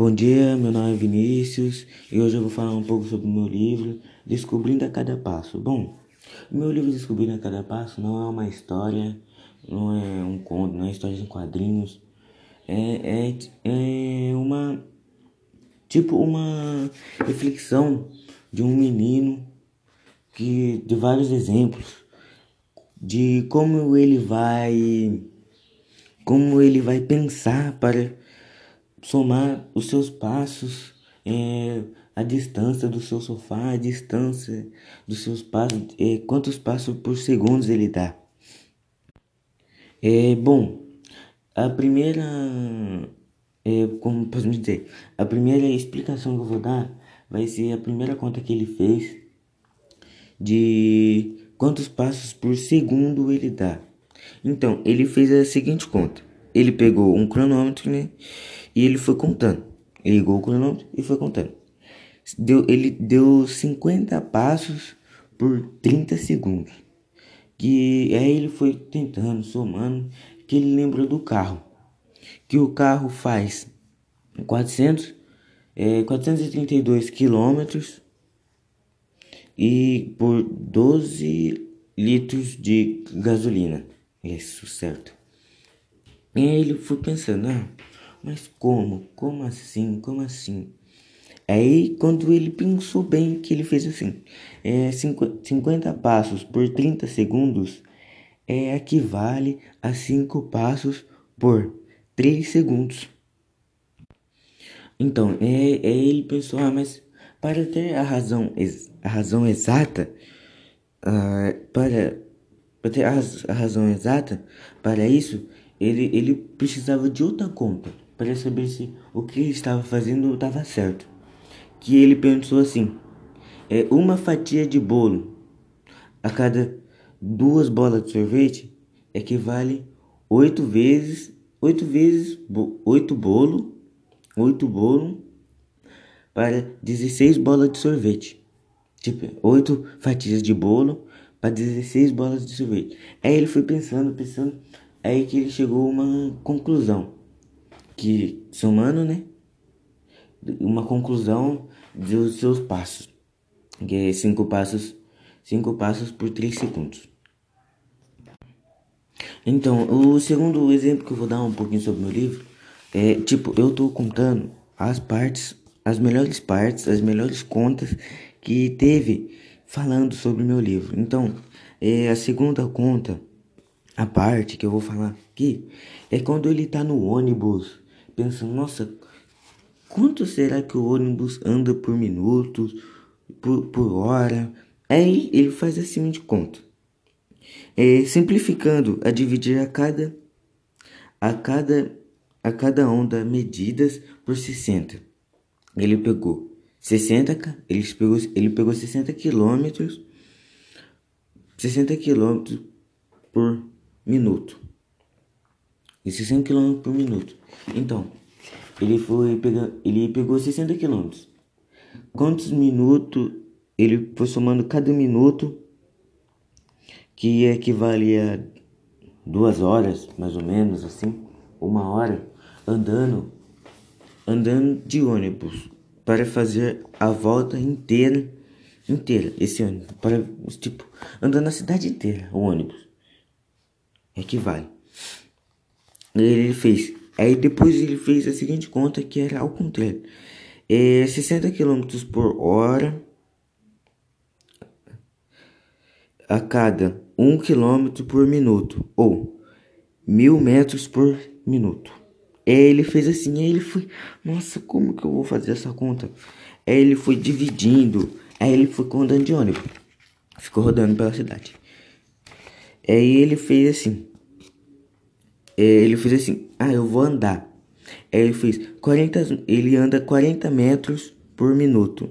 Bom dia, meu nome é Vinícius e hoje eu vou falar um pouco sobre o meu livro Descobrindo a Cada Passo. Bom, o meu livro Descobrindo a Cada Passo não é uma história, não é um conto, não é história em quadrinhos, é, é, é uma tipo uma reflexão de um menino que de vários exemplos de como ele vai como ele vai pensar para somar os seus passos, é, a distância do seu sofá, a distância dos seus passos, é, quantos passos por segundos ele dá. É bom, a primeira, é, como posso dizer, a primeira explicação que eu vou dar vai ser a primeira conta que ele fez de quantos passos por segundo ele dá. Então, ele fez a seguinte conta. Ele pegou um cronômetro, né? E ele foi contando. Ele ligou o cronômetro e foi contando. Deu, ele deu 50 passos por 30 segundos. Que aí ele foi tentando, somando, que ele lembrou do carro. Que o carro faz 400, é, 432 quilômetros e por 12 litros de gasolina. Isso, certo. E aí ele foi pensando, ah, mas como? Como assim? Como assim? Aí, quando ele pensou bem, que ele fez assim: é, 50 passos por 30 segundos é, equivale a 5 passos por 3 segundos. Então, é, é ele pensou: ah, mas para ter a razão, a razão exata, uh, para, para ter a, a razão exata para isso, ele, ele precisava de outra conta para saber se o que ele estava fazendo estava certo. Que ele pensou assim: é uma fatia de bolo a cada duas bolas de sorvete equivale oito vezes oito vezes oito bolo oito bolo para 16 bolas de sorvete. Tipo, oito fatias de bolo para 16 bolas de sorvete. Aí ele foi pensando, pensando, aí que ele chegou a uma conclusão que somando, né? Uma conclusão dos seus passos, que é cinco passos, cinco passos por três segundos. Então, o segundo exemplo que eu vou dar um pouquinho sobre meu livro é tipo, eu tô contando as partes, as melhores partes, as melhores contas que teve falando sobre meu livro. Então, é a segunda conta, a parte que eu vou falar aqui, é quando ele tá no ônibus pensando, nossa, quanto será que o ônibus anda por minutos, por, por hora? Aí ele faz assim de conta. É, simplificando a dividir a cada a cada a cada onda medidas por 60. Ele pegou 60, ele pegou ele pegou 60 quilômetros 60 quilômetros por minuto e 60 km por minuto. Então, ele foi pegar, ele pegou 60 km. Quantos minutos ele foi somando cada minuto que equivale a duas horas, mais ou menos assim, uma hora andando andando de ônibus para fazer a volta inteira inteira esse ano para tipo andando a cidade inteira o ônibus equivale ele fez. Aí depois ele fez a seguinte conta que era ao contrário. É 60 km por hora a cada 1 km por minuto ou 1000 metros por minuto. Aí ele fez assim, aí ele foi, nossa, como que eu vou fazer essa conta? Aí ele foi dividindo, aí ele foi andando de ônibus, ficou rodando pela cidade. Aí ele fez assim, é, ele fez assim: Ah, eu vou andar. Aí ele fez 40, ele anda 40 metros por minuto.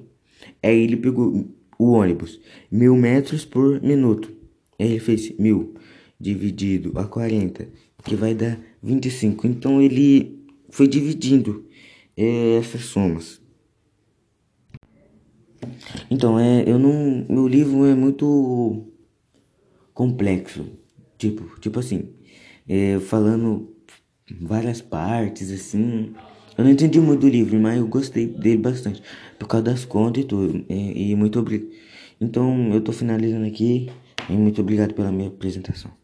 Aí ele pegou o ônibus, mil metros por minuto. Aí ele fez mil dividido a 40, que vai dar 25. Então ele foi dividindo é, essas somas. Então, é, eu não, meu livro é muito complexo. Tipo, tipo assim, é, falando várias partes assim. Eu não entendi muito do livro, mas eu gostei dele bastante. Por causa das contas e tudo. E, e muito obrigado. Então eu tô finalizando aqui. E muito obrigado pela minha apresentação.